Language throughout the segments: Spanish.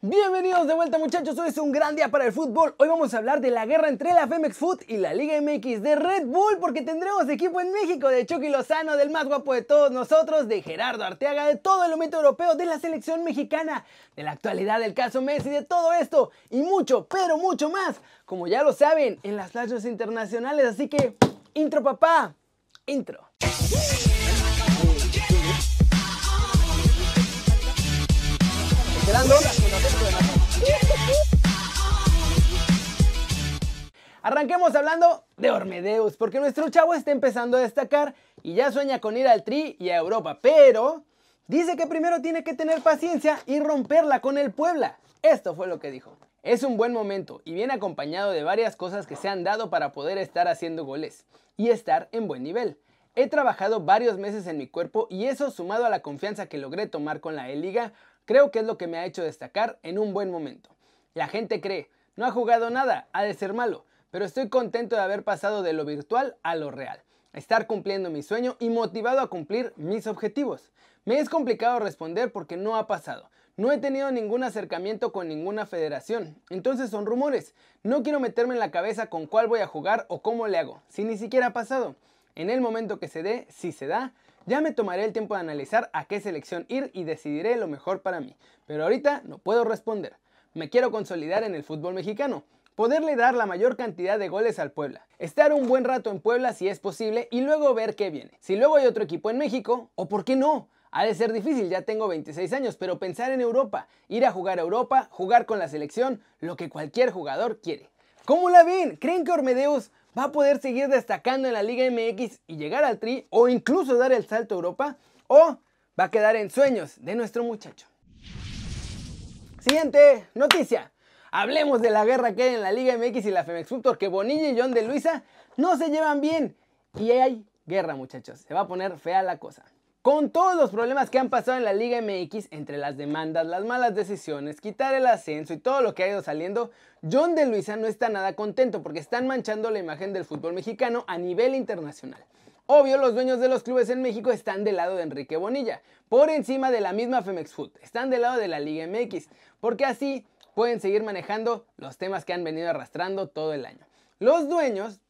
Bienvenidos de vuelta muchachos, hoy es un gran día para el fútbol. Hoy vamos a hablar de la guerra entre la Femex Foot y la Liga MX de Red Bull porque tendremos equipo en México de Chucky Lozano, del más guapo de todos nosotros, de Gerardo Arteaga, de todo el momento europeo, de la selección mexicana, de la actualidad del caso Messi, de todo esto y mucho, pero mucho más, como ya lo saben, en las playas internacionales. Así que, intro papá, intro. Arranquemos hablando de Ormedeus, porque nuestro chavo está empezando a destacar y ya sueña con ir al Tri y a Europa, pero dice que primero tiene que tener paciencia y romperla con el Puebla. Esto fue lo que dijo. Es un buen momento y viene acompañado de varias cosas que se han dado para poder estar haciendo goles y estar en buen nivel. He trabajado varios meses en mi cuerpo y eso sumado a la confianza que logré tomar con la E-Liga Creo que es lo que me ha hecho destacar en un buen momento. La gente cree, no ha jugado nada, ha de ser malo, pero estoy contento de haber pasado de lo virtual a lo real, estar cumpliendo mi sueño y motivado a cumplir mis objetivos. Me es complicado responder porque no ha pasado. No he tenido ningún acercamiento con ninguna federación, entonces son rumores. No quiero meterme en la cabeza con cuál voy a jugar o cómo le hago, si ni siquiera ha pasado. En el momento que se dé, si se da, ya me tomaré el tiempo de analizar a qué selección ir y decidiré lo mejor para mí. Pero ahorita no puedo responder. Me quiero consolidar en el fútbol mexicano. Poderle dar la mayor cantidad de goles al Puebla. Estar un buen rato en Puebla si es posible y luego ver qué viene. Si luego hay otro equipo en México, o por qué no, ha de ser difícil, ya tengo 26 años, pero pensar en Europa, ir a jugar a Europa, jugar con la selección, lo que cualquier jugador quiere. ¿Cómo la ven? ¿Creen que Ormedeus va a poder seguir destacando en la Liga MX y llegar al Tri o incluso dar el salto a Europa o va a quedar en sueños de nuestro muchacho. Siguiente noticia. Hablemos de la guerra que hay en la Liga MX y la Femex porque Bonilla y John de Luisa no se llevan bien y hay guerra muchachos. Se va a poner fea la cosa. Con todos los problemas que han pasado en la Liga MX, entre las demandas, las malas decisiones, quitar el ascenso y todo lo que ha ido saliendo, John de Luisa no está nada contento porque están manchando la imagen del fútbol mexicano a nivel internacional. Obvio, los dueños de los clubes en México están del lado de Enrique Bonilla, por encima de la misma Femex Foot, están del lado de la Liga MX, porque así pueden seguir manejando los temas que han venido arrastrando todo el año. Los dueños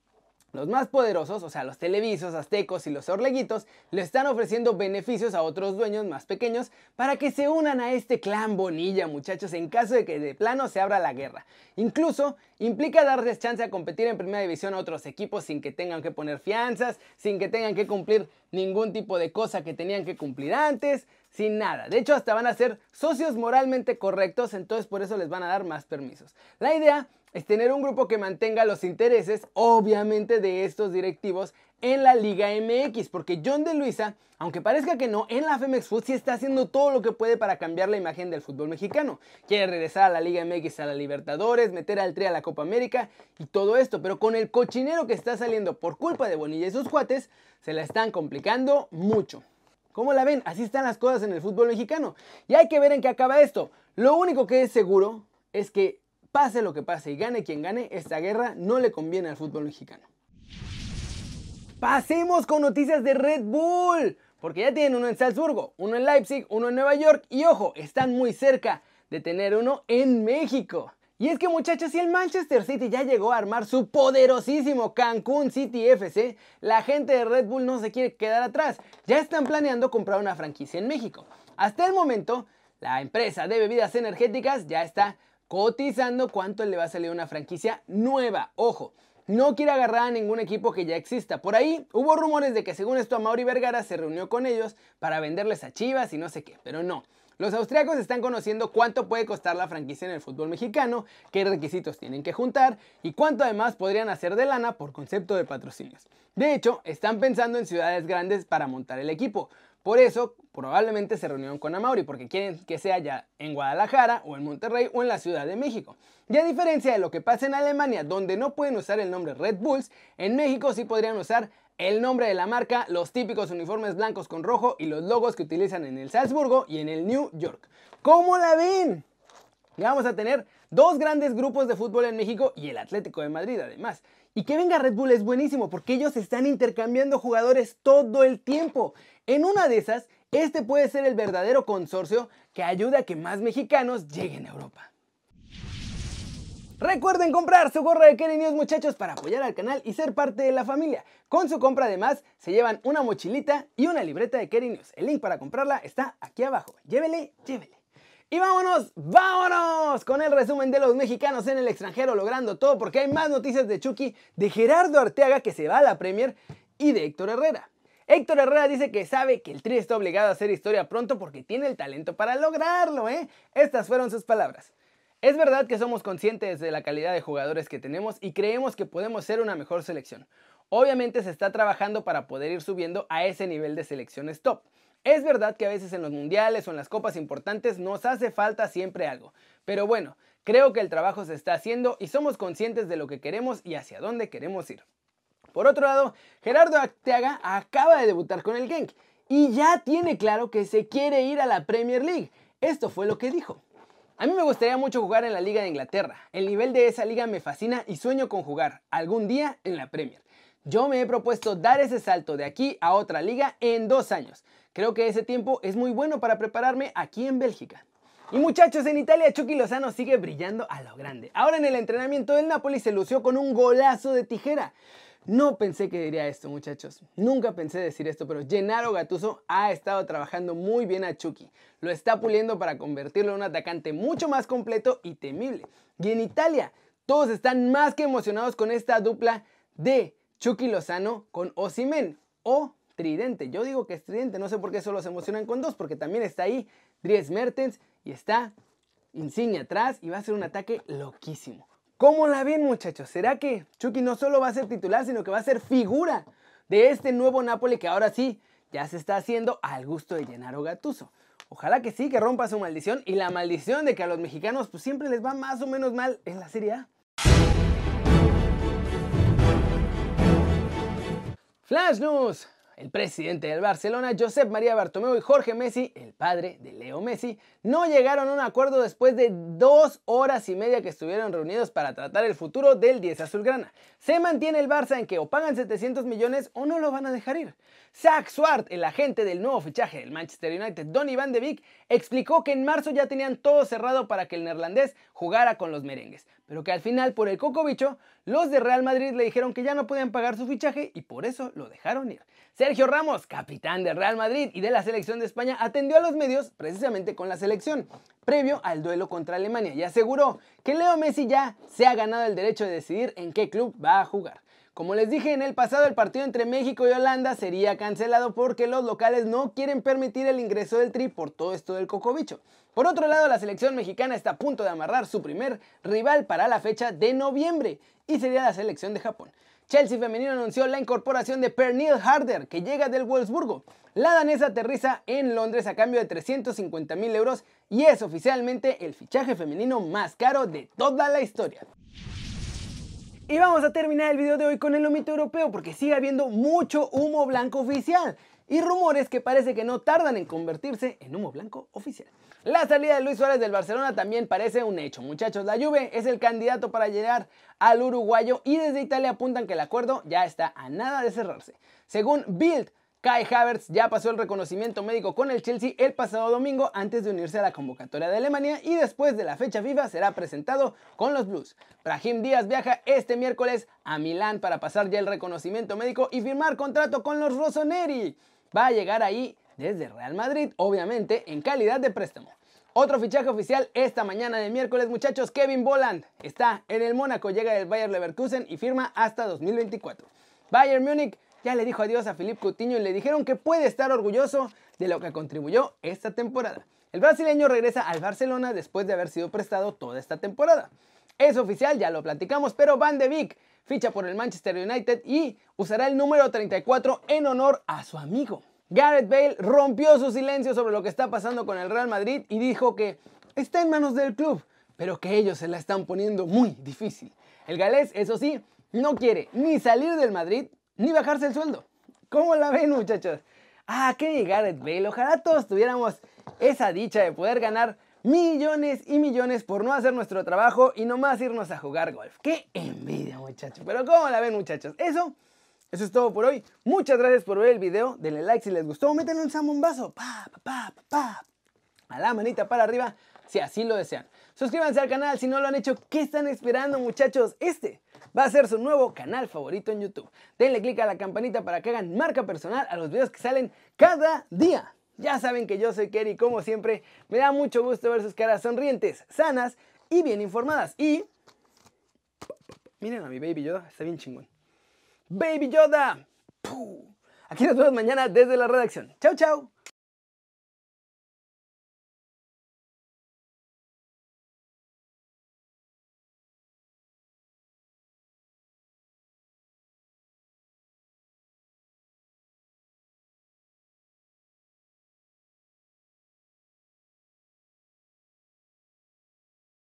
los más poderosos, o sea, los televisos, aztecos y los orleguitos, le están ofreciendo beneficios a otros dueños más pequeños para que se unan a este clan Bonilla, muchachos, en caso de que de plano se abra la guerra. Incluso implica darles chance a competir en primera división a otros equipos sin que tengan que poner fianzas, sin que tengan que cumplir ningún tipo de cosa que tenían que cumplir antes, sin nada. De hecho, hasta van a ser socios moralmente correctos, entonces por eso les van a dar más permisos. La idea es tener un grupo que mantenga los intereses, obviamente, de estos directivos en la Liga MX, porque John de Luisa, aunque parezca que no, en la Femex Food sí está haciendo todo lo que puede para cambiar la imagen del fútbol mexicano. Quiere regresar a la Liga MX a la Libertadores, meter al Tri a la Copa América y todo esto, pero con el cochinero que está saliendo por culpa de Bonilla y sus cuates, se la están complicando mucho. ¿Cómo la ven? Así están las cosas en el fútbol mexicano. Y hay que ver en qué acaba esto. Lo único que es seguro es que pase lo que pase y gane quien gane, esta guerra no le conviene al fútbol mexicano. Pasemos con noticias de Red Bull, porque ya tienen uno en Salzburgo, uno en Leipzig, uno en Nueva York y ojo, están muy cerca de tener uno en México. Y es que muchachos, si el Manchester City ya llegó a armar su poderosísimo Cancún City FC, la gente de Red Bull no se quiere quedar atrás. Ya están planeando comprar una franquicia en México. Hasta el momento, la empresa de bebidas energéticas ya está cotizando cuánto le va a salir una franquicia nueva. Ojo, no quiere agarrar a ningún equipo que ya exista. Por ahí hubo rumores de que según esto a Mauri Vergara se reunió con ellos para venderles a Chivas y no sé qué, pero no. Los austriacos están conociendo cuánto puede costar la franquicia en el fútbol mexicano, qué requisitos tienen que juntar y cuánto además podrían hacer de lana por concepto de patrocinios. De hecho, están pensando en ciudades grandes para montar el equipo. Por eso, probablemente se reunieron con Amauri, porque quieren que sea ya en Guadalajara, o en Monterrey, o en la Ciudad de México. Y a diferencia de lo que pasa en Alemania, donde no pueden usar el nombre Red Bulls, en México sí podrían usar el nombre de la marca, los típicos uniformes blancos con rojo y los logos que utilizan en el Salzburgo y en el New York. ¿Cómo la ven? Vamos a tener dos grandes grupos de fútbol en México y el Atlético de Madrid además. Y que venga Red Bull es buenísimo porque ellos están intercambiando jugadores todo el tiempo. En una de esas, este puede ser el verdadero consorcio que ayuda a que más mexicanos lleguen a Europa. Recuerden comprar su gorra de Kerry News muchachos para apoyar al canal y ser parte de la familia. Con su compra además se llevan una mochilita y una libreta de Kerry News. El link para comprarla está aquí abajo. Llévele, llévele. Y vámonos, vámonos con el resumen de los mexicanos en el extranjero logrando todo porque hay más noticias de Chucky, de Gerardo Arteaga que se va a la Premier y de Héctor Herrera. Héctor Herrera dice que sabe que el Tri está obligado a hacer historia pronto porque tiene el talento para lograrlo, ¿eh? Estas fueron sus palabras. Es verdad que somos conscientes de la calidad de jugadores que tenemos y creemos que podemos ser una mejor selección. Obviamente se está trabajando para poder ir subiendo a ese nivel de selecciones top. Es verdad que a veces en los mundiales o en las copas importantes nos hace falta siempre algo, pero bueno, creo que el trabajo se está haciendo y somos conscientes de lo que queremos y hacia dónde queremos ir. Por otro lado, Gerardo Arteaga acaba de debutar con el Genk y ya tiene claro que se quiere ir a la Premier League. Esto fue lo que dijo. A mí me gustaría mucho jugar en la Liga de Inglaterra. El nivel de esa liga me fascina y sueño con jugar algún día en la Premier. Yo me he propuesto dar ese salto de aquí a otra liga en dos años. Creo que ese tiempo es muy bueno para prepararme aquí en Bélgica. Y muchachos, en Italia Chucky Lozano sigue brillando a lo grande. Ahora en el entrenamiento del Napoli se lució con un golazo de tijera. No pensé que diría esto, muchachos. Nunca pensé decir esto, pero Gennaro Gattuso ha estado trabajando muy bien a Chucky. Lo está puliendo para convertirlo en un atacante mucho más completo y temible. Y en Italia, todos están más que emocionados con esta dupla de Chucky Lozano con Osimen o Tridente. Yo digo que es Tridente, no sé por qué solo se emocionan con dos, porque también está ahí Dries Mertens y está Insigne atrás y va a ser un ataque loquísimo. ¿Cómo la ven muchachos? ¿Será que Chucky no solo va a ser titular, sino que va a ser figura de este nuevo Napoli que ahora sí ya se está haciendo al gusto de Gennaro Gattuso? Ojalá que sí, que rompa su maldición y la maldición de que a los mexicanos pues siempre les va más o menos mal en la Serie A. Flash News. El presidente del Barcelona, Josep María Bartomeu y Jorge Messi, el padre de Leo Messi, no llegaron a un acuerdo después de dos horas y media que estuvieron reunidos para tratar el futuro del 10 azulgrana. Se mantiene el Barça en que o pagan 700 millones o no lo van a dejar ir. Zach Swart, el agente del nuevo fichaje del Manchester United, Donny van de Beek, explicó que en marzo ya tenían todo cerrado para que el neerlandés jugara con los merengues, pero que al final por el coco bicho, los de Real Madrid le dijeron que ya no podían pagar su fichaje y por eso lo dejaron ir. Sergio Ramos, capitán del Real Madrid y de la selección de España, atendió a los medios precisamente con la selección, previo al duelo contra Alemania, y aseguró que Leo Messi ya se ha ganado el derecho de decidir en qué club va a jugar. Como les dije en el pasado, el partido entre México y Holanda sería cancelado porque los locales no quieren permitir el ingreso del Tri por todo esto del cocobicho. Por otro lado, la selección mexicana está a punto de amarrar su primer rival para la fecha de noviembre y sería la selección de Japón. Chelsea femenino anunció la incorporación de Pernille Harder, que llega del Wolfsburgo. La danesa aterriza en Londres a cambio de 350 mil euros y es oficialmente el fichaje femenino más caro de toda la historia. Y vamos a terminar el video de hoy con el lomito europeo porque sigue habiendo mucho humo blanco oficial y rumores que parece que no tardan en convertirse en humo blanco oficial. La salida de Luis Suárez del Barcelona también parece un hecho. Muchachos, la Juve es el candidato para llegar al uruguayo y desde Italia apuntan que el acuerdo ya está a nada de cerrarse. Según Bild, Kai Havertz ya pasó el reconocimiento médico con el Chelsea el pasado domingo antes de unirse a la convocatoria de Alemania y después de la fecha FIFA será presentado con los Blues. Brahim Díaz viaja este miércoles a Milán para pasar ya el reconocimiento médico y firmar contrato con los Rossoneri. Va a llegar ahí desde Real Madrid, obviamente en calidad de préstamo. Otro fichaje oficial esta mañana de miércoles, muchachos, Kevin Boland está en el Mónaco, llega del Bayer Leverkusen y firma hasta 2024. Bayern Múnich ya le dijo adiós a Philippe Coutinho y le dijeron que puede estar orgulloso de lo que contribuyó esta temporada. El brasileño regresa al Barcelona después de haber sido prestado toda esta temporada. Es oficial, ya lo platicamos, pero Van de Beek ficha por el Manchester United y usará el número 34 en honor a su amigo. Gareth Bale rompió su silencio sobre lo que está pasando con el Real Madrid y dijo que está en manos del club, pero que ellos se la están poniendo muy difícil. El galés, eso sí, no quiere ni salir del Madrid ni bajarse el sueldo. ¿Cómo la ven, muchachos? Ah, qué Gareth Bale. Ojalá todos tuviéramos esa dicha de poder ganar millones y millones por no hacer nuestro trabajo y nomás irnos a jugar golf. Qué envidia, muchachos. Pero ¿cómo la ven, muchachos? Eso Eso es todo por hoy. Muchas gracias por ver el video. Denle like si les gustó. Métanle un zambombazo. Pa, pa, pa, pa. A la manita para arriba si así lo desean. Suscríbanse al canal si no lo han hecho. ¿Qué están esperando muchachos? Este va a ser su nuevo canal favorito en YouTube. Denle click a la campanita para que hagan marca personal a los videos que salen cada día. Ya saben que yo soy Kerry, como siempre, me da mucho gusto ver sus caras sonrientes, sanas y bien informadas. Y miren a mi Baby Yoda, está bien chingón. Baby Yoda. Aquí nos vemos mañana desde la redacción. Chau, chau.